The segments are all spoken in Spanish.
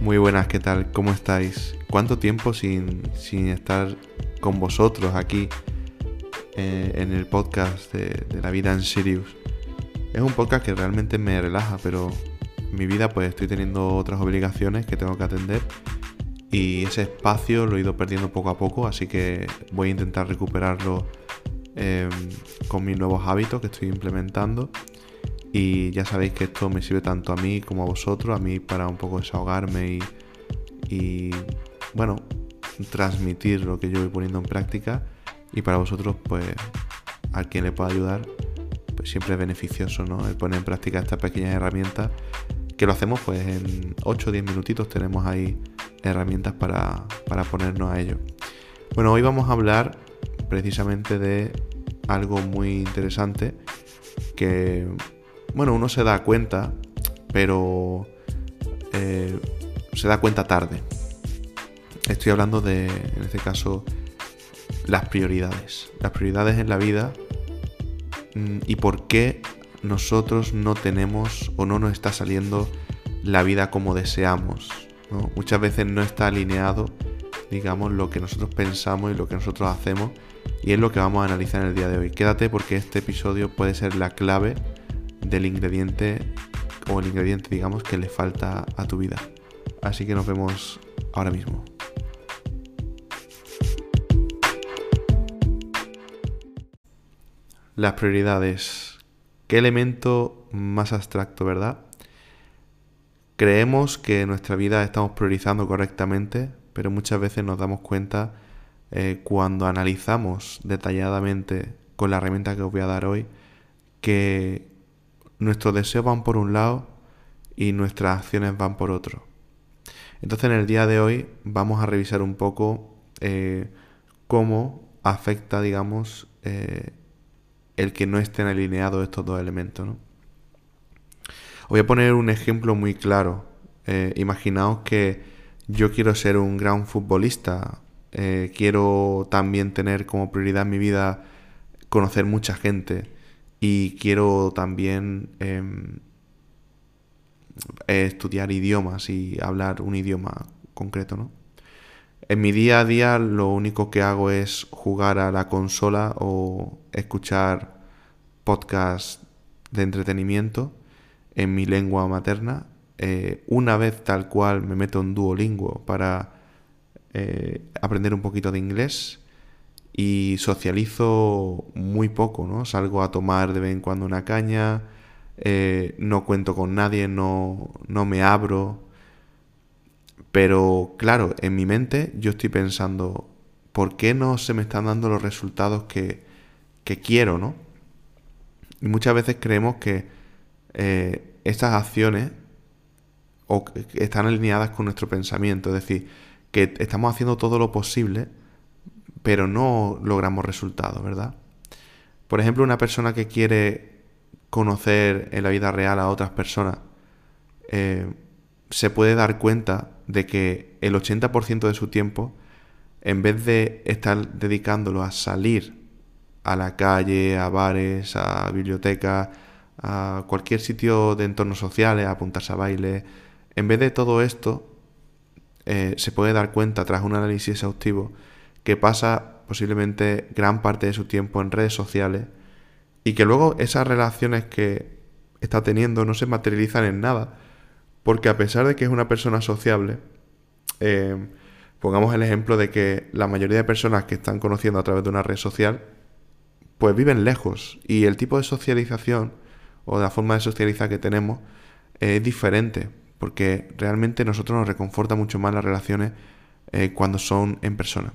Muy buenas, ¿qué tal? ¿Cómo estáis? ¿Cuánto tiempo sin, sin estar con vosotros aquí eh, en el podcast de, La vida en Sirius? Es un podcast que realmente me relaja, pero mi vida pues estoy teniendo otras obligaciones que tengo que atender y ese espacio lo he ido perdiendo poco a poco, así que voy a intentar recuperarlo em, con mis nuevos hábitos que estoy implementando y ya sabéis que esto me sirve tanto a mí como a vosotros, a mí para un poco desahogarme y, bueno, transmitir lo que yo voy poniendo en práctica. Y para vosotros, pues, a quien le pueda ayudar, pues siempre es beneficioso, ¿no? El poner en práctica estas pequeñas herramientas que lo hacemos pues en 8 o 10 minutitos tenemos ahí herramientas para, para ponernos a ello. Bueno, hoy vamos a hablar precisamente de algo muy interesante que bueno, uno se da cuenta, pero eh, se da cuenta tarde. Estoy hablando de, en este caso, las prioridades. Las prioridades en la vida mm, y por qué nosotros no tenemos o no nos está saliendo la vida como deseamos. Muchas veces no está alineado, digamos, lo que nosotros pensamos y lo que nosotros hacemos. Y es lo que vamos a analizar en el día de hoy. Quédate porque este episodio puede ser la clave del ingrediente o el ingrediente digamos que le falta a tu vida. Así que nos vemos ahora mismo. Las prioridades. ¿Qué elemento más abstracto, verdad? Creemos que en nuestra vida estamos priorizando correctamente, pero muchas veces nos damos cuenta eh, cuando analizamos detalladamente con la herramienta que os voy a dar hoy que nuestros deseos van por un lado y nuestras acciones van por otro. Entonces en el día de hoy vamos a revisar un poco eh, cómo afecta, digamos, eh, el que no estén alineados estos dos elementos. voy a poner un ejemplo muy claro. Eh, imaginaos que yo quiero ser un gran futbolista, quiero también tener como prioridad en mi vida conocer mucha gente y quiero también em, estudiar idiomas y hablar un idioma concreto, ¿no? En mi día a día lo único que hago es jugar a la consola o escuchar podcasts de entretenimiento en mi lengua materna. Eh, una vez tal cual me meto en Duolingo para eh, aprender un poquito de inglés y socializo muy poco, ¿no? Salgo a tomar de vez en cuando una caña, eh, no cuento con nadie, no, no me abro. Pero claro, en mi mente yo estoy pensando, ¿por qué no se me están dando los resultados que, que quiero, ¿no? Y muchas veces creemos que eh, estas acciones están alineadas con nuestro pensamiento, es decir, que estamos haciendo todo lo posible pero no logramos resultados, ¿verdad? Por ejemplo, una persona que quiere conocer en la vida real a otras personas, eh, se puede dar cuenta de que el 80% de su tiempo, en vez de estar dedicándolo a salir a la calle, a bares, a bibliotecas, a cualquier sitio de entornos sociales, a apuntarse a baile, en vez de todo esto, eh, se puede dar cuenta tras un análisis exhaustivo que pasa posiblemente gran parte de su tiempo en redes sociales y que luego esas relaciones que está teniendo no se materializan en nada, porque a pesar de que es una persona sociable, eh, pongamos el ejemplo de que la mayoría de personas que están conociendo a través de una red social, pues viven lejos. Y el tipo de socialización o la forma de socializar que tenemos es diferente, porque realmente nosotros nos reconforta mucho más las relaciones eh, cuando son en persona.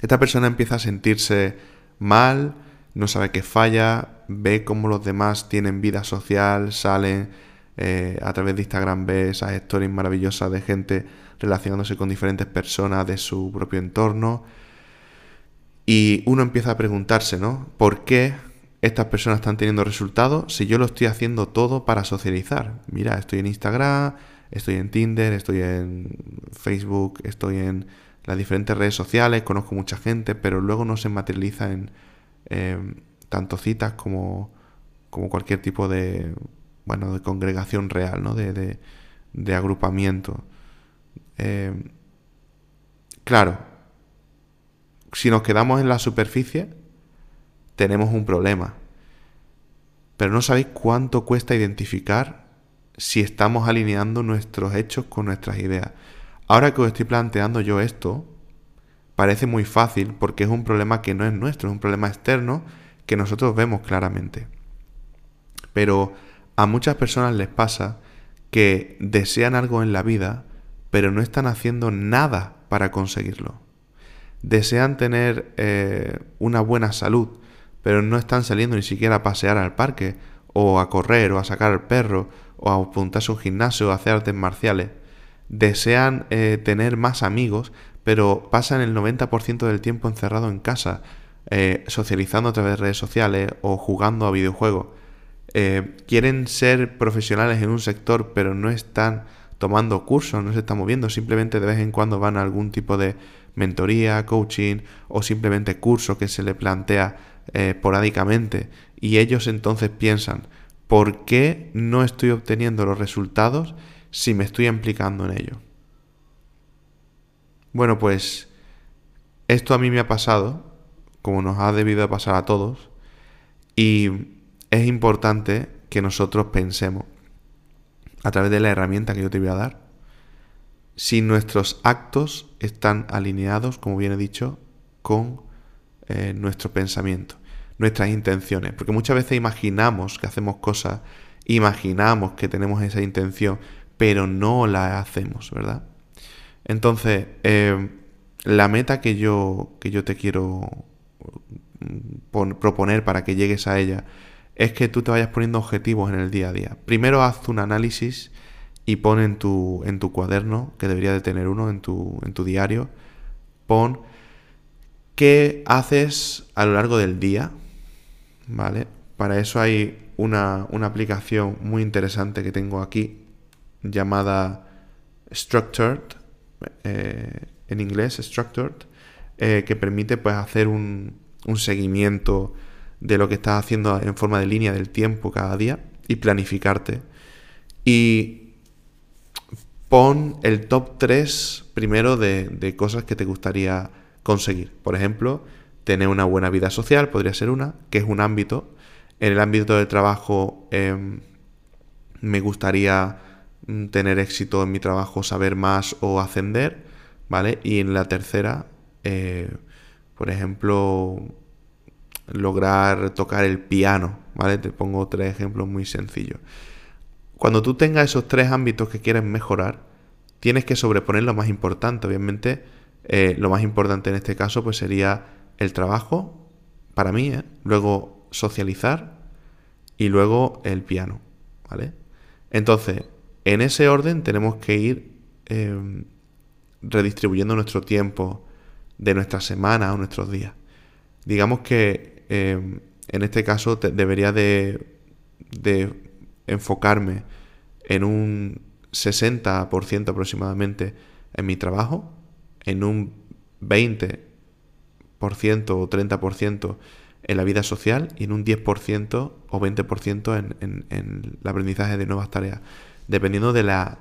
Esta persona empieza a sentirse mal, no sabe qué falla, ve cómo los demás tienen vida social, salen eh, a través de Instagram, ve esas stories maravillosas de gente relacionándose con diferentes personas de su propio entorno. Y uno empieza a preguntarse, ¿no? ¿Por qué estas personas están teniendo resultados si yo lo estoy haciendo todo para socializar? Mira, estoy en Instagram, estoy en Tinder, estoy en Facebook, estoy en las diferentes redes sociales, conozco mucha gente, pero luego no se materializa en em, tanto citas como, como cualquier tipo de, bueno, de congregación real, ¿no? De, de agrupamiento. Eh, claro, si nos quedamos en la superficie, tenemos un problema. Pero no sabéis cuánto cuesta identificar si estamos alineando nuestros hechos con nuestras ideas. Ahora que os estoy planteando yo esto, parece muy fácil porque es un problema que no es nuestro, es un problema externo que nosotros vemos claramente. Pero a muchas personas les pasa que desean algo en la vida, pero no están haciendo nada para conseguirlo. Desean tener eh, una buena salud, pero no están saliendo ni siquiera a pasear al parque, o a correr, o a sacar al perro, o a apuntarse a un gimnasio, o a hacer artes marciales. Desean eh, tener más amigos, pero pasan el 90% del tiempo encerrado en casa, eh, socializando a través de redes sociales o jugando a videojuegos. Eh, quieren ser profesionales en un sector, pero no están tomando cursos, no se están moviendo, simplemente de vez en cuando van a algún tipo de mentoría, coaching o simplemente curso que se le plantea eh, porádicamente y ellos entonces piensan, ¿por qué no estoy obteniendo los resultados si me estoy implicando en ello? Bueno, pues esto a mí me ha pasado, como nos ha debido de pasar a todos, y es importante que nosotros pensemos a través de la herramienta que yo te voy a dar, si nuestros actos están alineados, como bien he dicho, con eh, nuestro pensamiento, nuestras intenciones. Porque muchas veces imaginamos que hacemos cosas, imaginamos que tenemos esa intención, pero no la hacemos, ¿verdad? Entonces, eh, la meta que yo, que yo te quiero mm, proponer para que llegues a ella es que tú te vayas poniendo objetivos en el día a día. Primero haz un análisis y pon en tu, en tu cuaderno, que debería de tener uno en tu, en tu diario, pon qué haces a lo largo del día, ¿vale? Para eso hay una, aplicación muy interesante que tengo aquí llamada Structured, eh, en inglés Structured, eh, que permite pues hacer un, un seguimiento de lo que estás haciendo en forma de línea del tiempo cada día y planificarte. Y pon el top 3 primero de, cosas que te gustaría conseguir. Por ejemplo, tener una buena vida social podría ser una, que es un ámbito. En el ámbito del trabajo em, me gustaría tener éxito en mi trabajo, saber más o ascender, ¿vale? Y en la tercera, eh, por ejemplo, lograr tocar el piano, ¿vale? Te pongo tres ejemplos muy sencillos. Cuando tú tengas esos tres ámbitos que quieres mejorar, tienes que sobreponer lo más importante. Obviamente, eh, lo más importante en este caso pues sería el trabajo, para mí, ¿eh? luego socializar y luego el piano, ¿vale? Entonces, en ese orden tenemos que ir em, redistribuyendo nuestro tiempo de nuestra semana o nuestros días. Digamos que Em, en este caso debería de, enfocarme en un 60% aproximadamente en mi trabajo, en un 20% o 30% en la vida social y en un 10% o 20% en, en, en el aprendizaje de nuevas tareas, dependiendo de la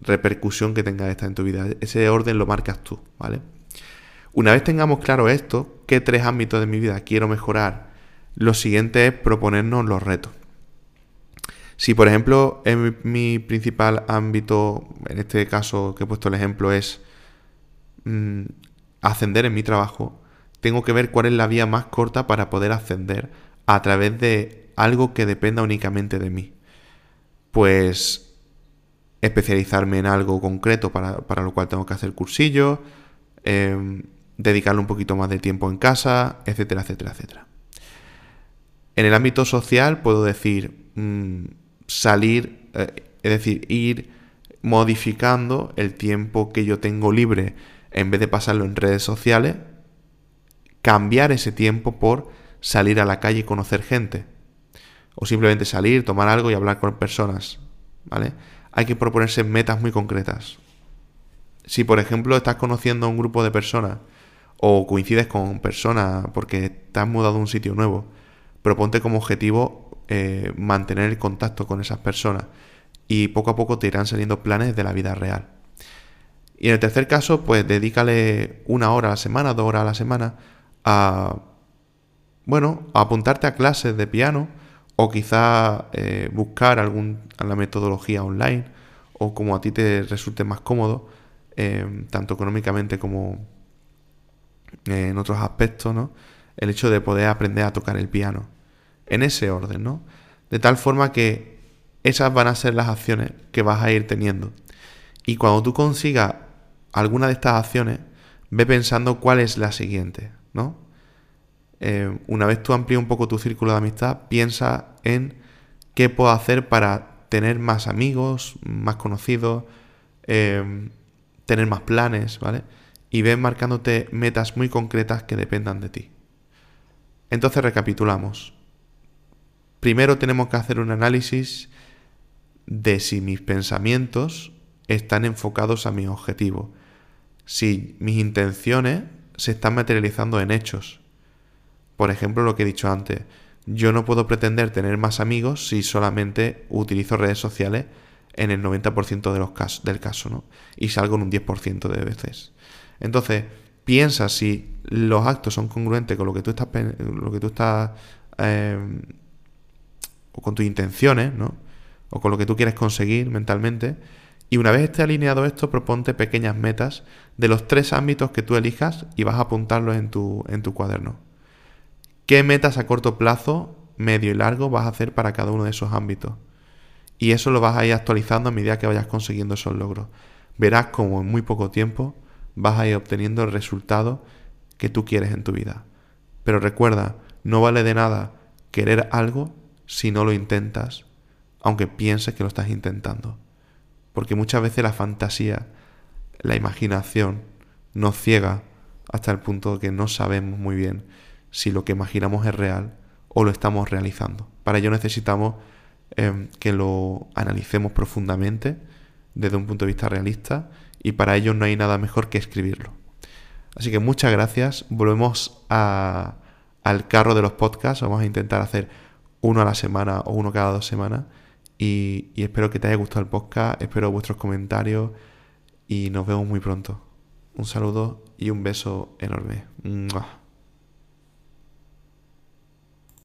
repercusión que tenga esta en tu vida. Ese orden lo marcas tú, ¿vale? Una vez tengamos claro esto, qué tres ámbitos de mi vida quiero mejorar, lo siguiente es proponernos los retos. Si por ejemplo en mi principal ámbito, en este caso que he puesto el ejemplo, es mm, ascender en mi trabajo, tengo que ver cuál es la vía más corta para poder ascender a través de algo que dependa únicamente de mí. Pues especializarme en algo concreto para, lo cual tengo que hacer cursillos, em, dedicarle un poquito más de tiempo en casa, etcétera, etcétera, etcétera. En el ámbito social puedo decir mm, salir, eh, es decir, ir modificando el tiempo que yo tengo libre en vez de pasarlo en redes sociales, cambiar ese tiempo por salir a la calle y conocer gente. O simplemente salir, tomar algo y hablar con personas. ¿Vale? Hay que proponerse metas muy concretas. Si por ejemplo estás conociendo a un grupo de personas o coincides con personas porque te has mudado a un sitio nuevo, proponte como objetivo eh, mantener el contacto con esas personas y poco a poco te irán saliendo planes de la vida real. Y en el tercer caso, pues dedícale una hora a la semana, dos horas a la semana a, bueno, a apuntarte a clases de piano o quizá eh, buscar algún, la metodología online o como a ti te resulte más cómodo, eh, tanto económicamente como en otros aspectos, ¿no? El hecho de poder aprender a tocar el piano. En ese orden, ¿no? De tal forma que esas van a ser las acciones que vas a ir teniendo. Y cuando tú consigas alguna de estas acciones, ve pensando cuál es la siguiente, ¿no? Eh, una vez tú amplíes un poco tu círculo de amistad, piensa en qué puedo hacer para tener más amigos, más conocidos, eh, tener más planes, ¿vale? Y ven marcándote metas muy concretas que dependan de ti. Entonces recapitulamos. Primero tenemos que hacer un análisis de si mis pensamientos están enfocados a mi objetivo, si mis intenciones se están materializando en hechos. Por ejemplo, lo que he dicho antes, yo no puedo pretender tener más amigos si solamente utilizo redes sociales en el 90% de los casos, del caso, ¿no? Y salgo en un 10% de veces. Entonces, piensa si los actos son congruentes con lo que tú estás, lo que tú estás eh, o con tus intenciones, ¿no? O con lo que tú quieres conseguir mentalmente. Y una vez esté alineado esto, proponte pequeñas metas de los tres ámbitos que tú elijas y vas a apuntarlos en tu, en tu cuaderno. ¿Qué metas a corto plazo, medio y largo vas a hacer para cada uno de esos ámbitos? Y eso lo vas a ir actualizando a medida que vayas consiguiendo esos logros. Verás como en muy poco tiempo vas a ir obteniendo el resultado que tú quieres en tu vida. Pero recuerda, no vale de nada querer algo si no lo intentas, aunque pienses que lo estás intentando. Porque muchas veces la fantasía, la imaginación, nos ciega hasta el punto que no sabemos muy bien si lo que imaginamos es real o lo estamos realizando. Para ello necesitamos em, que lo analicemos profundamente desde un punto de vista realista y para ello no hay nada mejor que escribirlo. Así que muchas gracias. Volvemos al carro de los podcasts. Vamos a intentar hacer uno a la semana o uno cada dos semanas. Y, y espero que te haya gustado el podcast. Espero vuestros comentarios. Y nos vemos muy pronto. Un saludo y un beso enorme.